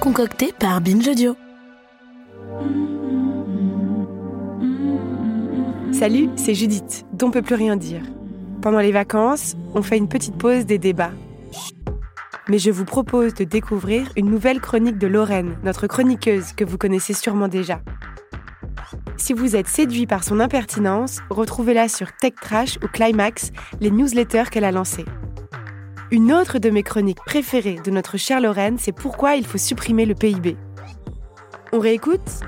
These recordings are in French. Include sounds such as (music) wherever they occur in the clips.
concocté par Binge Audio. Salut, c'est Judith, dont peut plus rien dire. Pendant les vacances, on fait une petite pause des débats. Mais je vous propose de découvrir une nouvelle chronique de Lorraine, notre chroniqueuse que vous connaissez sûrement déjà. Si vous êtes séduit par son impertinence, retrouvez-la sur Tech Trash ou Climax, les newsletters qu'elle a lancés. Une autre de mes chroniques préférées de notre chère Lorraine, c'est pourquoi il faut supprimer le PIB. On réécoute?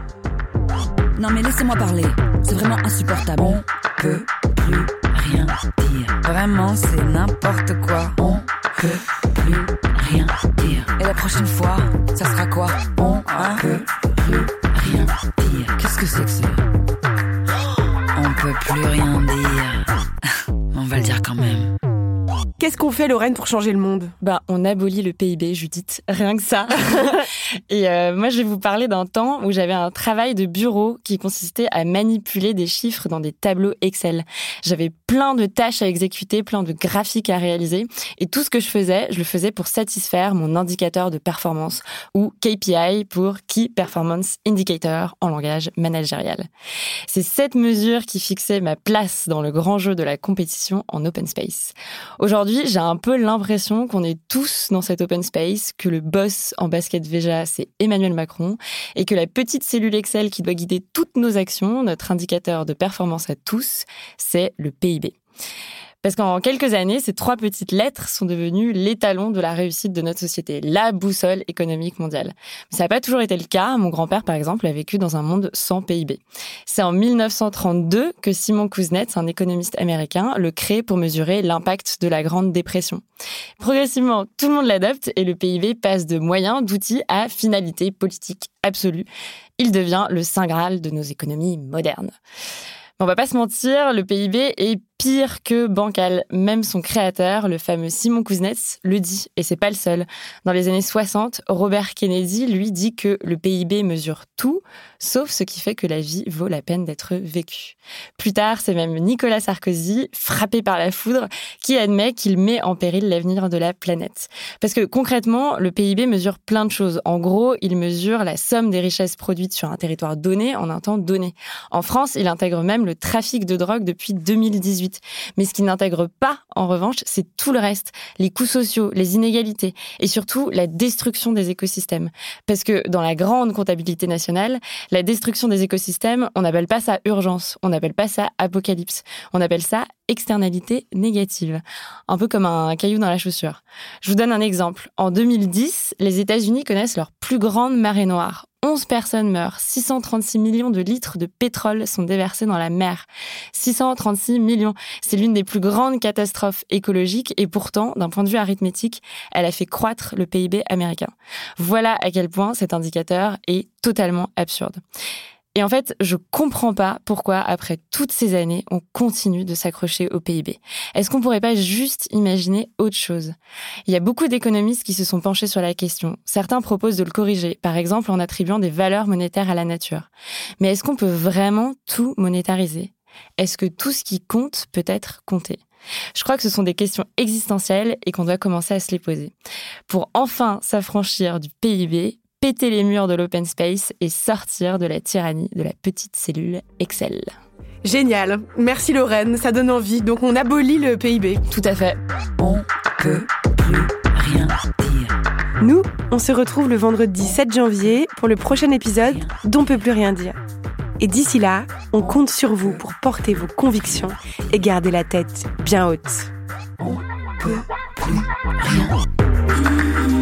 Non mais laissez-moi parler, c'est vraiment insupportable. On peut plus rien dire. Vraiment, c'est n'importe quoi. On peut plus rien dire. Et la prochaine fois, ça sera quoi? On hein peut plus rien dire. Qu'est-ce que c'est que ça? On peut plus rien dire. (laughs) On va le dire quand même. Qu'est-ce qu'on fait, Lorraine, pour changer le monde? Bah, on abolit le PIB, Judith. Rien que ça. (laughs) et euh, moi, je vais vous parler d'un temps où j'avais un travail de bureau qui consistait à manipuler des chiffres dans des tableaux Excel. J'avais plein de tâches à exécuter, plein de graphiques à réaliser. Et tout ce que je faisais, je le faisais pour satisfaire mon indicateur de performance ou KPI pour Key Performance Indicator en langage managérial. C'est cette mesure qui fixait ma place dans le grand jeu de la compétition en open space. Aujourd'hui, j'ai un peu l'impression qu'on est tous dans cet open space, que le boss en basket Veja, c'est Emmanuel Macron, et que la petite cellule Excel qui doit guider toutes nos actions, notre indicateur de performance à tous, c'est le PIB. Parce qu'en quelques années, ces trois petites lettres sont devenues l'étalon de la réussite de notre société, la boussole économique mondiale. Ça n'a pas toujours été le cas. Mon grand-père, par exemple, a vécu dans un monde sans PIB. C'est en 1932 que Simon Kuznets, un économiste américain, le crée pour mesurer l'impact de la Grande Dépression. Progressivement, tout le monde l'adopte et le PIB passe de moyens, d'outils à finalité politique absolue. Il devient le saint graal de nos économies modernes. On va pas se mentir, le PIB est pire que bancal. Même son créateur, le fameux Simon Kuznets, le dit, et c'est pas le seul. Dans les années 60, Robert Kennedy, lui, dit que le PIB mesure tout, sauf ce qui fait que la vie vaut la peine d'être vécue. Plus tard, c'est même Nicolas Sarkozy, frappé par la foudre, qui admet qu'il met en péril l'avenir de la planète. Parce que concrètement, le PIB mesure plein de choses. En gros, il mesure la somme des richesses produites sur un territoire donné en un temps donné. En France, il intègre même le trafic de drogue depuis 2018. Mais ce qui n'intègre pas, en revanche, c'est tout le reste. Les coûts sociaux, les inégalités et surtout la destruction des écosystèmes. Parce que dans la grande comptabilité nationale, la destruction des écosystèmes, on n'appelle pas ça urgence, on n'appelle pas ça apocalypse, on appelle ça externalité négative. Un peu comme un caillou dans la chaussure. Je vous donne un exemple. En 2010, les États-Unis connaissent leur plus grande marée noire. 11 personnes meurent, 636 millions de litres de pétrole sont déversés dans la mer. 636 millions, c'est l'une des plus grandes catastrophes écologiques et pourtant, d'un point de vue arithmétique, elle a fait croître le PIB américain. Voilà à quel point cet indicateur est totalement absurde. Et en fait, je comprends pas pourquoi, après toutes ces années, on continue de s'accrocher au PIB. Est-ce qu'on pourrait pas juste imaginer autre chose? Il y a beaucoup d'économistes qui se sont penchés sur la question. Certains proposent de le corriger, par exemple en attribuant des valeurs monétaires à la nature. Mais est-ce qu'on peut vraiment tout monétariser? Est-ce que tout ce qui compte peut être compté? Je crois que ce sont des questions existentielles et qu'on doit commencer à se les poser. Pour enfin s'affranchir du PIB, péter les murs de l'open space et sortir de la tyrannie de la petite cellule Excel. Génial. Merci Lorraine, ça donne envie. Donc on abolit le PIB. Tout à fait. On peut plus rien dire. Nous, on se retrouve le vendredi 7 janvier pour le prochain épisode d'On peut plus rien dire. Et d'ici là, on compte sur vous pour porter vos convictions et garder la tête bien haute. On peut plus rien dire.